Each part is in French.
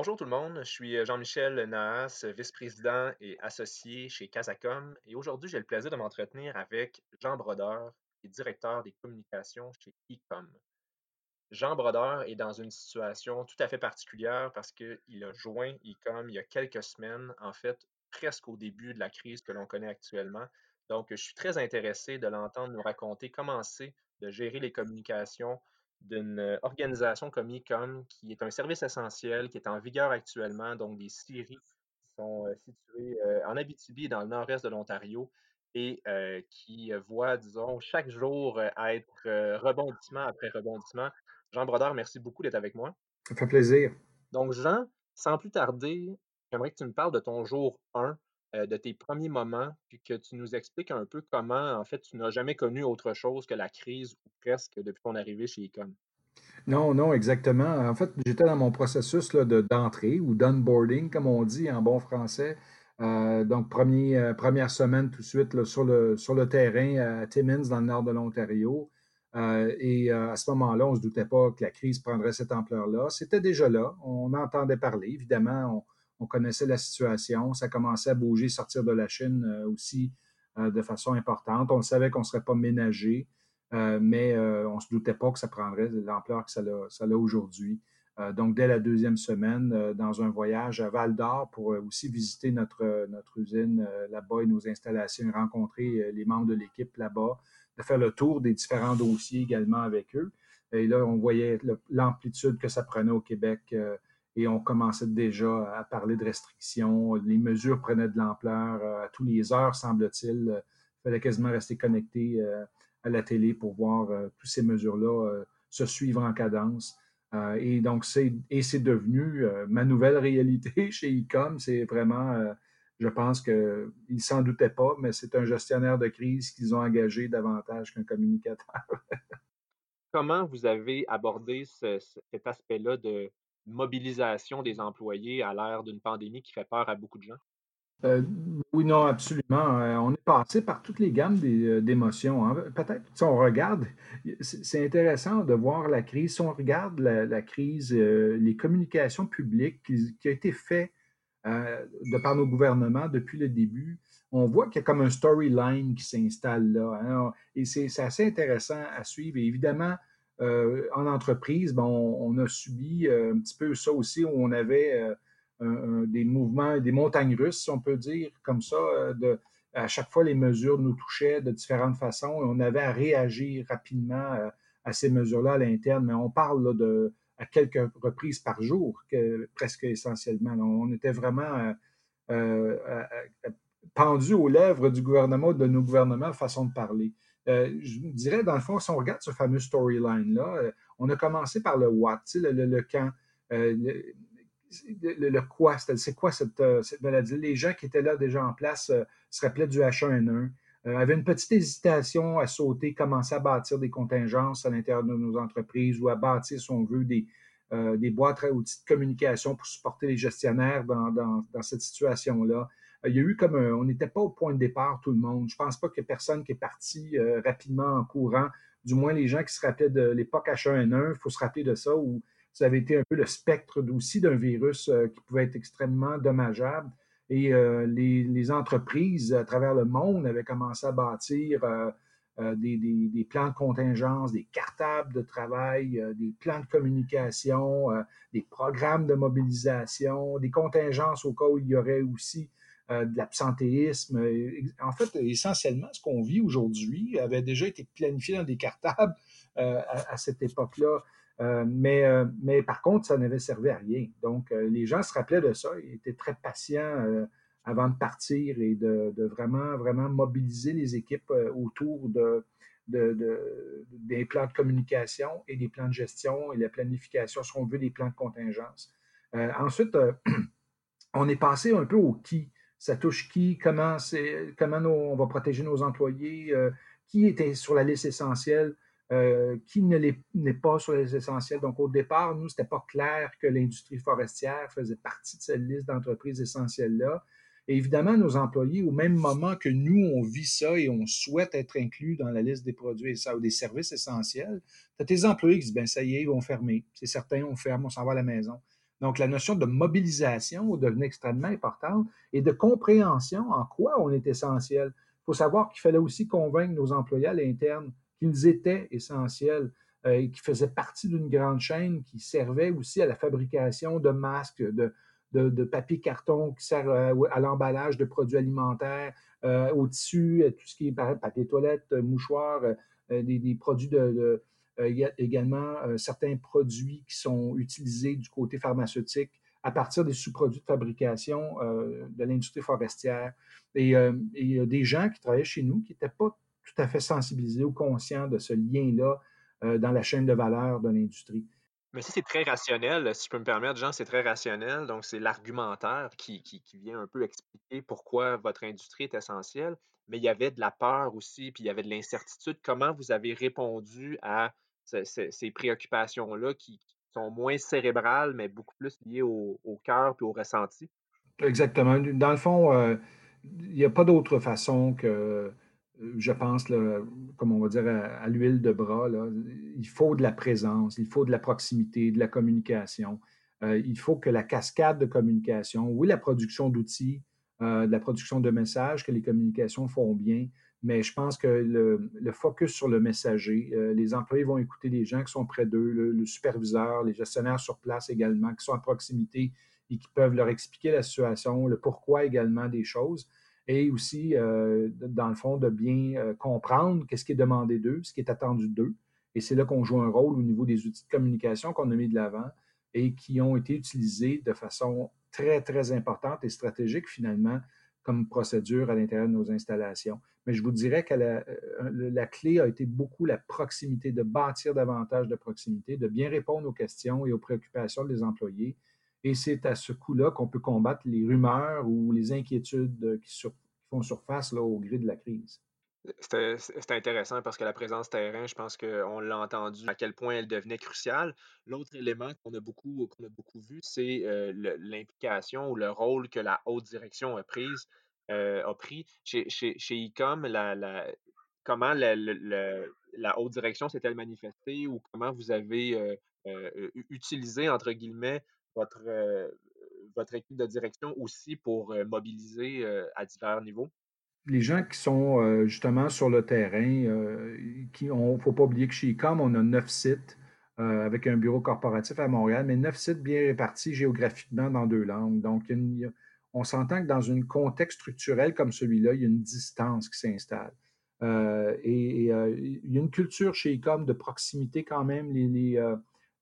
Bonjour tout le monde, je suis Jean-Michel Nahas, vice-président et associé chez Casacom et aujourd'hui j'ai le plaisir de m'entretenir avec Jean Brodeur, qui est directeur des communications chez Ecom. Jean Brodeur est dans une situation tout à fait particulière parce qu'il a joint Ecom il y a quelques semaines, en fait presque au début de la crise que l'on connaît actuellement. Donc, je suis très intéressé de l'entendre nous raconter comment c'est de gérer les communications d'une organisation comme Ecom, qui est un service essentiel, qui est en vigueur actuellement, donc des scieries qui sont situées en Abitibi, dans le nord-est de l'Ontario, et qui voient, disons, chaque jour être rebondissement après rebondissement. Jean Brodeur, merci beaucoup d'être avec moi. Ça fait plaisir. Donc, Jean, sans plus tarder, j'aimerais que tu me parles de ton jour 1, de tes premiers moments, puis que tu nous expliques un peu comment, en fait, tu n'as jamais connu autre chose que la crise, ou presque, depuis ton arrivée chez Ecom. Non, non, exactement. En fait, j'étais dans mon processus de, d'entrée ou d'onboarding, comme on dit en bon français. donc, premier, première semaine tout de suite sur, le, terrain à Timmins, dans le nord de l'Ontario. Euh, et euh, à ce moment-là, on ne se doutait pas que la crise prendrait cette ampleur-là. C'était déjà là. On entendait parler. Évidemment, connaissait la situation. Ça commençait à bouger, sortir de la Chine euh, aussi de façon importante. On savait qu'on ne serait pas ménagé, mais on ne se doutait pas que ça prendrait l'ampleur que ça a, aujourd'hui. donc, dès la deuxième semaine, dans un voyage à Val d'Or pour aussi visiter notre, usine là-bas et nos installations, rencontrer les membres de l'équipe là-bas faire le tour des différents dossiers également avec eux. Et là, on voyait l'amplitude que ça prenait au Québec euh, et on commençait déjà à parler de restrictions. Les mesures prenaient de l'ampleur. Euh, à tous les heures, semble-t-il, il fallait quasiment rester connecté euh, à la télé pour voir toutes ces mesures-là se suivre en cadence. et donc, c'est devenu ma nouvelle réalité chez ICOM. C'est vraiment je pense qu'ils ne s'en doutaient pas, mais c'est un gestionnaire de crise qu'ils ont engagé davantage qu'un communicateur. Comment vous avez abordé cet aspect-là de mobilisation des employés à l'ère d'une pandémie qui fait peur à beaucoup de gens? Euh, oui, non, absolument. Euh, on est passé par toutes les gammes euh, d'émotions. Hein. Peut-être, si on regarde, c'est intéressant de voir la crise. Si on regarde la, crise, les communications publiques qui, qui a été fait de par nos gouvernements depuis le début, on voit qu'il y a comme un storyline qui s'installe là. Hein. et c'est assez intéressant à suivre. Et évidemment, en entreprise, ben, on, a subi euh, un petit peu ça aussi, où on avait des mouvements, des montagnes russes, si on peut dire, comme ça. À chaque fois, les mesures nous touchaient de différentes façons et on avait à réagir rapidement à ces mesures-là à l'interne. Mais on parle de à quelques reprises par jour, que, presque essentiellement. On était vraiment euh, euh, pendu aux lèvres du gouvernement, de nos gouvernements, façon de parler. Euh, je dirais, dans le fond, si on regarde ce fameux storyline-là, on a commencé par le what, le, le, quand, le, quoi, c'est quoi cette, cette, maladie. Les gens qui étaient là déjà en place se rappelaient du H1N1. Euh, avait une petite hésitation à sauter, commencer à bâtir des contingences à l'intérieur de nos entreprises ou à bâtir, si on veut, des, euh, boîtes à outils de communication pour supporter les gestionnaires dans cette situation-là. Euh, il y a eu comme on n'était pas au point de départ, tout le monde. Je pense pas ait personne qui est parti rapidement en courant. Du moins, les gens qui se rappelaient de l'époque H1N1, il faut se rappeler de ça, où ça avait été un peu le spectre aussi d'un virus qui pouvait être extrêmement dommageable. Et euh, les, entreprises à travers le monde avaient commencé à bâtir euh, euh, des, plans de contingence, des cartables de travail, des plans de communication, des programmes de mobilisation, des contingences au cas où il y aurait aussi de l'absentéisme. En fait, essentiellement, ce qu'on vit aujourd'hui avait déjà été planifié dans des cartables à, cette époque-là. Euh, mais, euh, mais par contre, ça n'avait servi à rien. Donc, euh, les gens se rappelaient de ça. Ils étaient très patients avant de partir et de, vraiment, vraiment mobiliser les équipes autour de, des plans de communication et des plans de gestion et la planification, si on veut, des plans de contingence. ensuite, on est passé un peu au qui. Ça touche qui, comment, on va protéger nos employés, qui était sur la liste essentielle, euh, qui ne n'est pas sur les essentiels. Donc, au départ, nous, ce n'était pas clair que l'industrie forestière faisait partie de cette liste d'entreprises essentielles-là. Et évidemment, nos employés, au même moment que nous, on vit ça et on souhaite être inclus dans la liste des produits ou des services essentiels, tu as tes employés qui disent, ben ça y est, ils vont fermer. C'est certain, on ferme, on s'en va à la maison. Donc, la notion de mobilisation devenait extrêmement importante et de compréhension en quoi on est essentiel. Il faut savoir qu'il fallait aussi convaincre nos employés à l'interne qu'ils étaient essentiels euh, et qui faisaient partie d'une grande chaîne qui servait aussi à la fabrication de masques, de, papier carton qui sert euh, à, l'emballage de produits alimentaires, euh, au tissu, tout ce qui est papier toilette, mouchoirs, des, produits de, il y a également certains produits qui sont utilisés du côté pharmaceutique à partir des sous-produits de fabrication de l'industrie forestière. Et, il y a des gens qui travaillaient chez nous qui n'étaient pas tout à fait sensibilisés ou conscients de ce lien-là euh, dans la chaîne de valeur de l'industrie. Mais ça, c'est très rationnel, si je peux me permettre, Jean, c'est très rationnel. Donc, c'est l'argumentaire qui, qui, vient un peu expliquer pourquoi votre industrie est essentielle. Mais il y avait de la peur aussi, puis il y avait de l'incertitude. Comment vous avez répondu à ces préoccupations-là qui, sont moins cérébrales, mais beaucoup plus liées au, cœur et au ressenti? Exactement. Dans le fond, euh, il n'y a pas d'autre façon que je pense, comme on va dire, à, l'huile de bras, il faut de la présence, il faut de la proximité, de la communication. Euh, il faut que la cascade de communication, oui, la production d'outils, euh, de la production de messages, que les communications font bien, mais je pense que le, focus sur le messager, euh, les employés vont écouter les gens qui sont près d'eux, le, superviseur, les gestionnaires sur place également, qui sont à proximité et qui peuvent leur expliquer la situation, le pourquoi également des choses et aussi, euh, dans le fond, de bien euh, comprendre qu'est-ce qui est demandé d'eux, ce qui est attendu d'eux. Et c'est là qu'on joue un rôle au niveau des outils de communication qu'on a mis de l'avant et qui ont été utilisés de façon très, très importante et stratégique finalement comme procédure à l'intérieur de nos installations. Mais je vous dirais que la, euh, la, clé a été beaucoup la proximité, de bâtir davantage de proximité, de bien répondre aux questions et aux préoccupations des employés et c'est à ce coup-là qu'on peut combattre les rumeurs ou les inquiétudes qui, font surface là, au gré de la crise. C'était intéressant parce que la présence terrain, je pense qu'on l'a entendu à quel point elle devenait cruciale. L'autre élément qu'on a beaucoup, qu'on a beaucoup vu, c'est euh, l'implication ou le rôle que la haute direction a, prise, euh, a pris. Chez, chez, chez ICOM, la, comment la, la, haute direction s'est-elle manifestée ou comment vous avez euh, utilisé, entre guillemets, votre, euh, votre équipe de direction aussi pour euh, mobiliser euh, à divers niveaux? Les gens qui sont justement sur le terrain, qui il ne faut pas oublier que chez ICOM, on a neuf sites avec un bureau corporatif à Montréal, mais neuf sites bien répartis géographiquement dans deux langues. Donc, on s'entend que dans un contexte structurel comme celui-là, il y a une distance qui s'installe. et, il y a une culture chez ICOM de proximité quand même. les,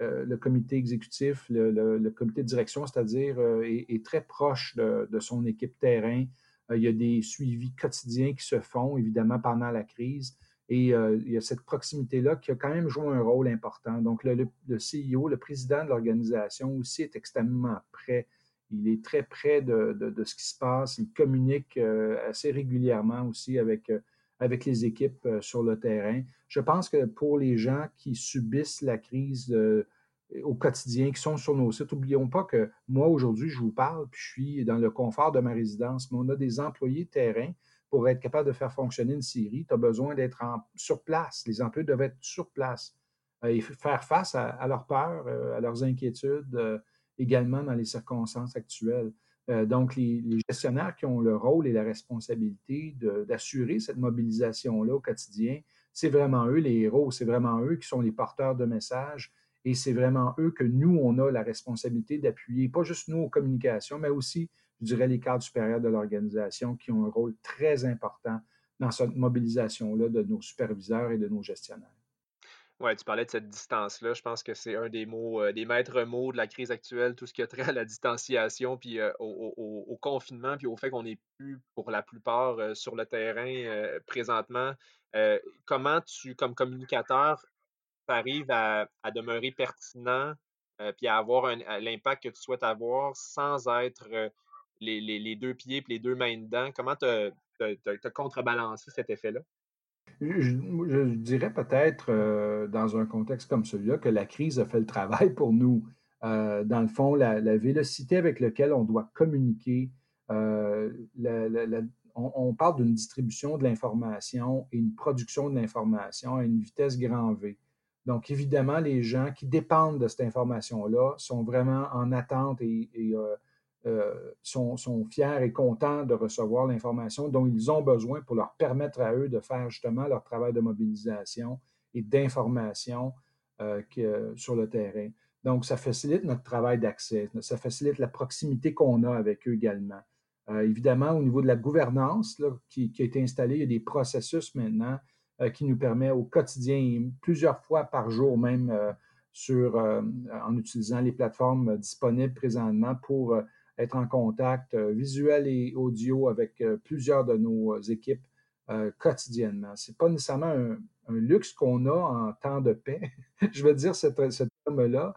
euh, le comité exécutif, le, comité de direction, c'est-à-dire, euh, est, très proche de, son équipe terrain. Euh, il y a des suivis quotidiens qui se font, évidemment, pendant la crise. Et il y a cette proximité-là qui a quand même joué un rôle important. Donc, le, CEO, le président de l'organisation aussi est extrêmement près. Il est très près de, ce qui se passe. Il communique assez régulièrement aussi avec avec les équipes euh, sur le terrain. Je pense que pour les gens qui subissent la crise euh, au quotidien, qui sont sur nos sites, n'oublions pas que moi, aujourd'hui, je vous parle, puis je suis dans le confort de ma résidence, mais on a des employés de terrain pour être capable de faire fonctionner une série. Tu as besoin d'être sur place. Les employés doivent être sur place euh, et faire face à, leurs peurs, à leurs inquiétudes, également dans les circonstances actuelles. Euh, donc, les, gestionnaires qui ont le rôle et la responsabilité d'assurer cette mobilisation-là au quotidien, c'est vraiment eux les héros, c'est vraiment eux qui sont les porteurs de messages et c'est vraiment eux que nous, on a la responsabilité d'appuyer, pas juste nous aux communications, mais aussi, je dirais, les cadres supérieurs de l'organisation qui ont un rôle très important dans cette mobilisation-là de nos superviseurs et de nos gestionnaires. Ouais, tu parlais de cette distance-là. Je pense que c'est un des mots, euh, des maîtres mots de la crise actuelle, tout ce qui a trait à la distanciation, puis euh, au, confinement, puis au fait qu'on n'est plus, pour la plupart, euh, sur le terrain présentement. comment tu, comme communicateur, arrives à, demeurer pertinent puis à avoir l'impact que tu souhaites avoir sans être les, deux pieds et les deux mains dedans? Comment tu as, contrebalancé cet effet-là? Je, dirais peut-être, euh, dans un contexte comme celui-là, que la crise a fait le travail pour nous. Euh, dans le fond, la, vélocité avec laquelle on doit communiquer, euh, on, parle d'une distribution de l'information et une production de l'information à une vitesse grand V. Donc, évidemment, les gens qui dépendent de cette information-là sont vraiment en attente et, euh, sont, fiers et contents de recevoir l'information dont ils ont besoin pour leur permettre à eux de faire justement leur travail de mobilisation et d'information euh, sur le terrain. Donc, ça facilite notre travail d'accès, ça facilite la proximité qu'on a avec eux également. Euh, évidemment, au niveau de la gouvernance qui, a été installée, il y a des processus maintenant qui nous permettent au quotidien, plusieurs fois par jour même, sur, en utilisant les plateformes disponibles présentement pour être en contact euh, visuel et audio avec euh, plusieurs de nos équipes euh, quotidiennement. Ce n'est pas nécessairement un, luxe qu'on a en temps de paix. Je veux dire ce terme-là,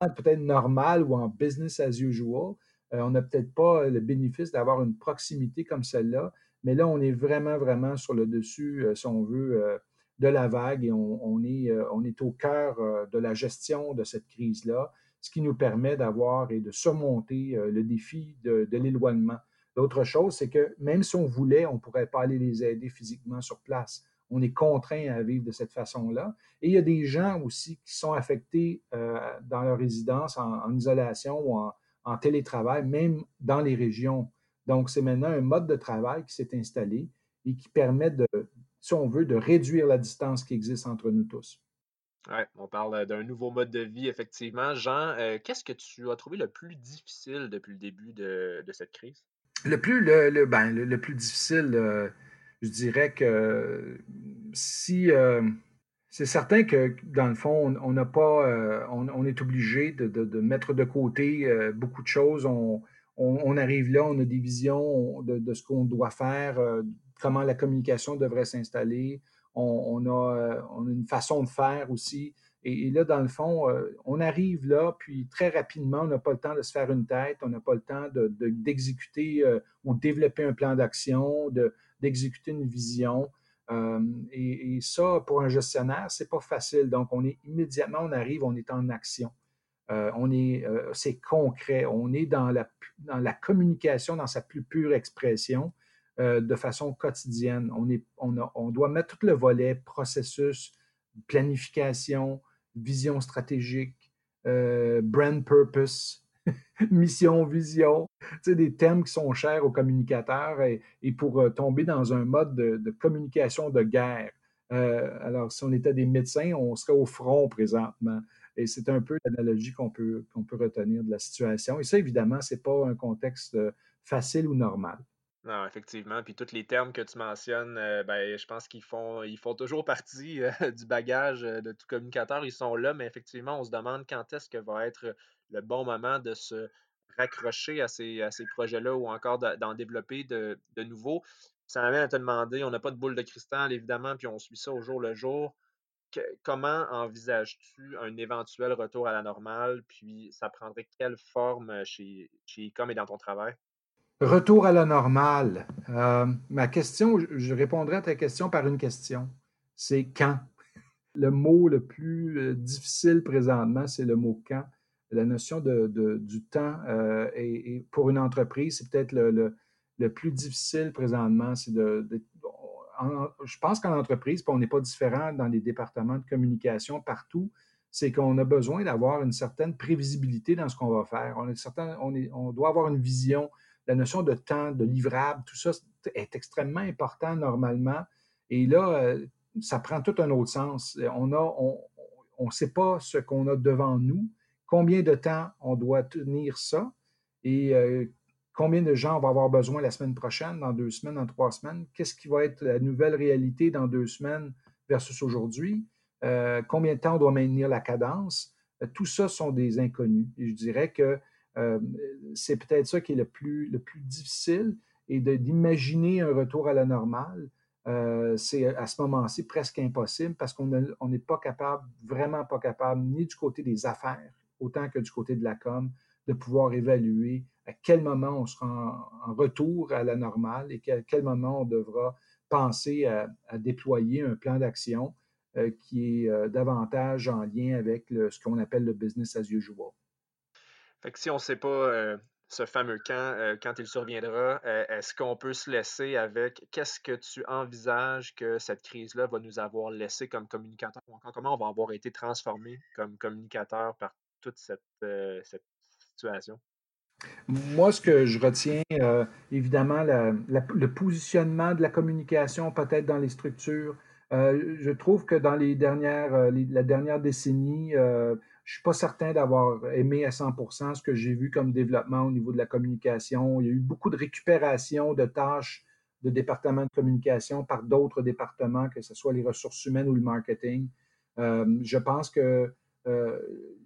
peut-être normal ou en business as usual. on n'a peut-être pas le bénéfice d'avoir une proximité comme celle-là, mais là, on est vraiment, vraiment sur le dessus, si on veut, de la vague et on, est, on est au cœur de la gestion de cette crise-là ce qui nous permet d'avoir et de surmonter euh, le défi de, l'éloignement. L'autre chose, c'est que même si on voulait, on ne pourrait pas aller les aider physiquement sur place. On est contraint à vivre de cette façon-là. Et il y a des gens aussi qui sont affectés euh, dans leur résidence en, isolation ou en, télétravail, même dans les régions. Donc, c'est maintenant un mode de travail qui s'est installé et qui permet de, si on veut, de réduire la distance qui existe entre nous tous. Oui, on parle d'un nouveau mode de vie, effectivement. Jean, qu'est-ce que tu as trouvé le plus difficile depuis le début de, cette crise? Le plus, le, ben, le, plus difficile, je dirais que si c'est certain que dans le fond, on n'a pas, on, est obligé de, mettre de côté beaucoup de choses. On, arrive là, on a des visions de, ce qu'on doit faire, comment la communication devrait s'installer on, a, euh, on, a, une façon de faire aussi. Et, là, dans le fond, euh, on arrive là, puis très rapidement, on n'a pas le temps de se faire une tête, on n'a pas le temps d'exécuter de, euh, ou développer un plan d'action, d'exécuter une vision. et, ça, pour un gestionnaire, c'est pas facile. Donc, on est immédiatement, on arrive, on est en action. On est, c'est concret. On est dans la, communication dans sa plus pure expression. Euh, de façon quotidienne. On, est, on, doit mettre tout le volet processus, planification, vision stratégique, euh, brand purpose, mission, vision, des thèmes qui sont chers aux communicateurs et, pour euh, tomber dans un mode de, communication de guerre. alors, si on était des médecins, on serait au front présentement. Et c'est un peu l'analogie qu'on peut, qu'on peut retenir de la situation. Et ça, évidemment, ce n'est pas un contexte facile ou normal. Non, effectivement. Puis tous les termes que tu mentionnes, euh, ben, je pense qu'ils font, ils font toujours partie euh, du bagage euh, de tout communicateur. Ils sont là, mais effectivement, on se demande quand est-ce que va être le bon moment de se raccrocher à ces, à ces projets-là ou encore d'en développer de, de nouveaux. Ça m'amène à te demander, on n'a pas de boule de cristal, évidemment, puis on suit ça au jour le jour. Comment envisages-tu un éventuel retour à la normale? Puis ça prendrait quelle forme chez, chez Ecom et dans ton travail? Retour à la normale. Euh, ma question, je répondrai à ta question par une question. C'est quand? Le mot le plus euh, difficile présentement, c'est le mot quand. La notion de, du temps euh, pour une entreprise, c'est peut-être le, le, plus difficile présentement. C'est de, je pense qu'en entreprise, on n'est pas différent dans les départements de communication partout, c'est qu'on a besoin d'avoir une certaine prévisibilité dans ce qu'on va faire. On, certain, on, est, doit avoir une vision la notion de temps, de livrable, tout ça est extrêmement important normalement. Et là, euh, ça prend tout un autre sens. On ne sait pas ce qu'on a devant nous, combien de temps on doit tenir ça euh, combien de gens on va avoir besoin la semaine prochaine, dans deux semaines, dans trois semaines? Qu'est-ce qui va être la nouvelle réalité dans deux semaines versus aujourd'hui? Euh, combien de temps on doit maintenir la cadence? tout ça sont des inconnus. Et je dirais que euh, c'est peut-être ça qui est le plus, le plus difficile et d'imaginer un retour à la normale. euh, c'est à ce moment-ci presque impossible parce qu'on n'est pas capable, vraiment pas capable, ni du côté des affaires, autant que du côté de la com, de pouvoir évaluer à quel moment on sera en, retour à la normale et à quel moment on devra penser à, déployer un plan d'action euh, qui est euh, davantage en lien avec ce qu'on appelle le business as usual. Fait que si on ne sait pas ce fameux quand, euh, quand il surviendra, euh, est-ce qu'on peut se laisser avec qu'est-ce que tu envisages que cette crise-là va nous avoir laissé comme communicateur? Ou encore comment on va avoir été transformé comme communicateur par toute cette, euh, situation? Moi, ce que je retiens, évidemment, le positionnement de la communication peut-être dans les structures. je trouve que dans les dernières, la dernière décennie, je ne suis pas certain d'avoir aimé à 100% ce que j'ai vu comme développement au niveau de la communication. Il y a eu beaucoup de récupération de tâches de départements de communication par d'autres départements, que ce soit les ressources humaines ou le marketing. Euh, je pense que euh,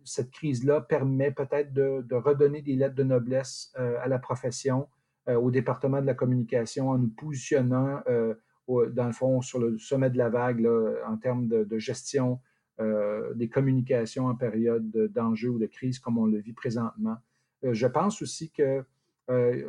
cette crise-là permet peut-être de, redonner des lettres de noblesse euh, à la profession, au département de la communication, en nous positionnant, dans le fond, sur le sommet de la vague en termes de gestion euh, des communications en période d'enjeu ou de crise comme on le vit présentement. Euh, je pense aussi que euh,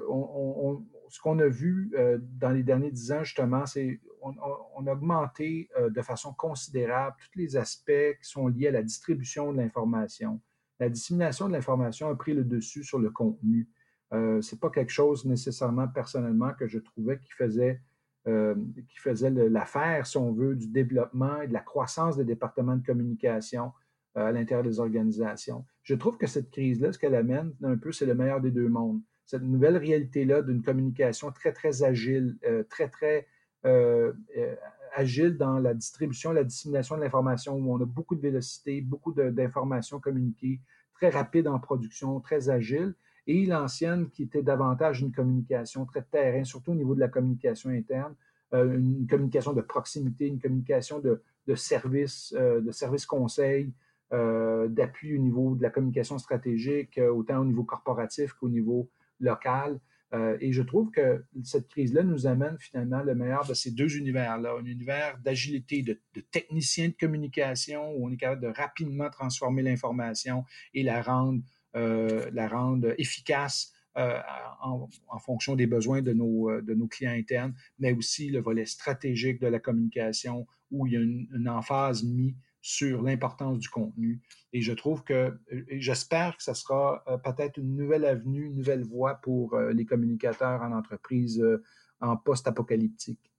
ce qu'on a vu dans les derniers dix ans, justement, c'est on, a augmenté de façon considérable tous les aspects qui sont liés à la distribution de l'information. La dissémination de l'information a pris le dessus sur le contenu. Ce n'est pas quelque chose nécessairement personnellement que je trouvais qui faisait euh, l'affaire, si on veut, du développement et de la croissance des départements de communication euh, à l'intérieur des organisations. Je trouve que cette crise-là, ce qu'elle amène un peu, c'est le meilleur des deux mondes. Cette nouvelle réalité-là d'une communication très, très agile, euh, très, très agile dans la distribution, la dissémination de l'information, où on a beaucoup de vélocité, beaucoup d'informations communiquées, très rapide en production, très agile et l'ancienne qui était davantage une communication très terrain, surtout au niveau de la communication interne, euh, une communication de proximité, une communication de, de service, euh, de service conseil, euh, d'appui au niveau de la communication stratégique, autant au niveau corporatif qu'au niveau local. Et je trouve que cette crise-là nous amène finalement le meilleur de ces deux univers-là, un univers d'agilité, de, technicien de communication où on est capable de rapidement transformer l'information et la rendre euh, la efficace euh, en, fonction des besoins de nos, euh, de nos clients internes, mais aussi le volet stratégique de la communication où il y a une, emphase mise sur l'importance du contenu. Et je trouve que, j'espère que ce sera peut-être une nouvelle avenue, une nouvelle voie pour les communicateurs en entreprise en post-apocalyptique.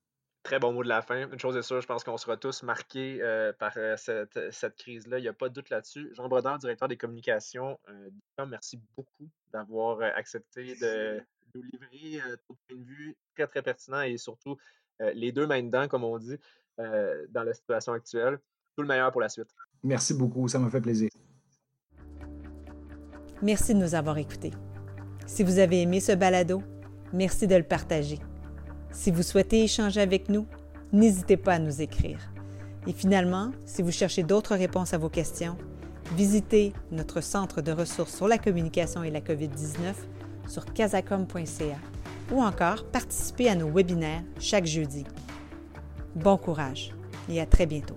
Très bon mot de la fin. Une chose est sûre, je pense qu'on sera tous marqués euh, par euh, cette, crise-là. Il n'y a pas de doute là-dessus. Jean Brodeur, directeur des communications, euh, merci beaucoup d'avoir accepté de nous livrer ton point de vue très, très pertinent et surtout les deux mains dedans, comme on dit, dans la situation actuelle. Tout le meilleur pour la suite. Merci beaucoup, ça m'a fait plaisir. Merci de nous avoir écoutés. Si vous avez aimé ce balado, merci de le partager. Si vous souhaitez échanger avec nous, n'hésitez pas à nous écrire. Et finalement, si vous cherchez d'autres réponses à vos questions, visitez notre centre de ressources sur la communication et la COVID-19 sur casacom.ca ou encore participez à nos webinaires chaque jeudi. Bon courage et à très bientôt.